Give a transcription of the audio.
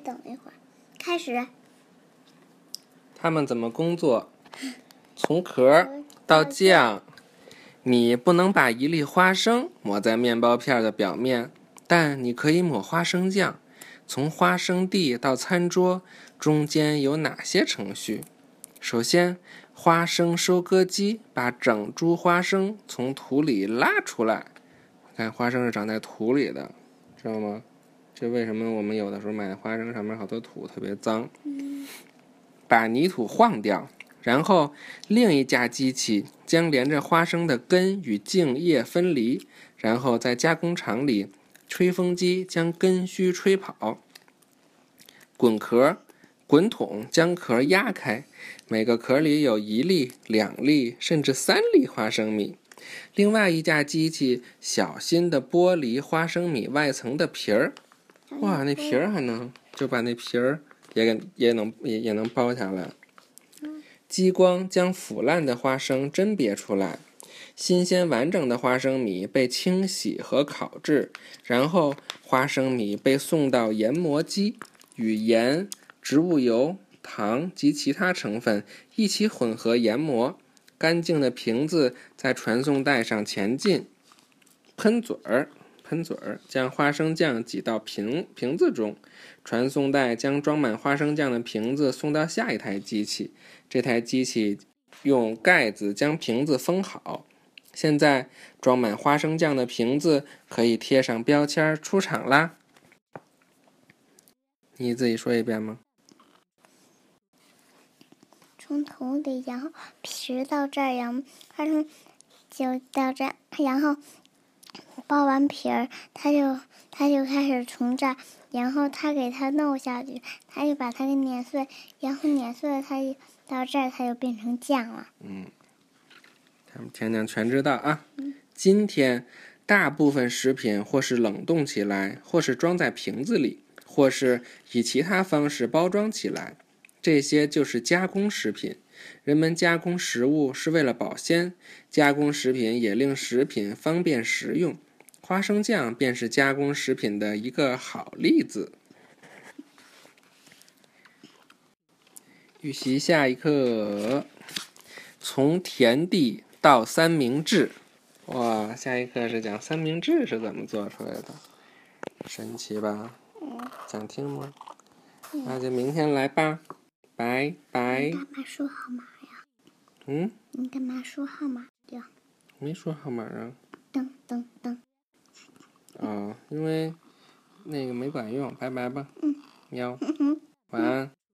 等一会儿，开始。他们怎么工作？从壳到酱，你不能把一粒花生抹在面包片的表面，但你可以抹花生酱。从花生地到餐桌，中间有哪些程序？首先，花生收割机把整株花生从土里拉出来。看，花生是长在土里的，知道吗？这为什么我们有的时候买的花生上面好多土，特别脏？把泥土晃掉，然后另一架机器将连着花生的根与茎叶分离，然后在加工厂里，吹风机将根须吹跑。滚壳。滚筒将壳压开，每个壳里有一粒、两粒，甚至三粒花生米。另外一架机器小心地剥离花生米外层的皮儿。哇，那皮儿还能就把那皮儿也给也能也也能剥下来。激光将腐烂的花生甄别出来，新鲜完整的花生米被清洗和烤制，然后花生米被送到研磨机，与盐。植物油、糖及其他成分一起混合研磨。干净的瓶子在传送带上前进。喷嘴儿，喷嘴儿将花生酱挤到瓶瓶子中。传送带将装满花生酱的瓶子送到下一台机器。这台机器用盖子将瓶子封好。现在装满花生酱的瓶子可以贴上标签出厂啦。你自己说一遍吗？从头里，然后皮到这儿，然后花生就到这儿，然后剥完皮儿，他就他就开始从这儿，然后他给它弄下去，他就把它给碾碎，然后碾碎了，它就到这儿，它就变成酱了。嗯，他们天天全知道啊。今天大部分食品或是冷冻起来，或是装在瓶子里，或是以其他方式包装起来。这些就是加工食品。人们加工食物是为了保鲜，加工食品也令食品方便食用。花生酱便是加工食品的一个好例子。预习下一课：从田地到三明治。哇，下一课是讲三明治是怎么做出来的，神奇吧？想听吗？那就明天来吧。拜拜。你干嘛说号码呀？嗯？你干嘛说号码呀？没说号码啊。噔噔噔。哦，因为那个没管用。拜拜吧。嗯。喵。晚安。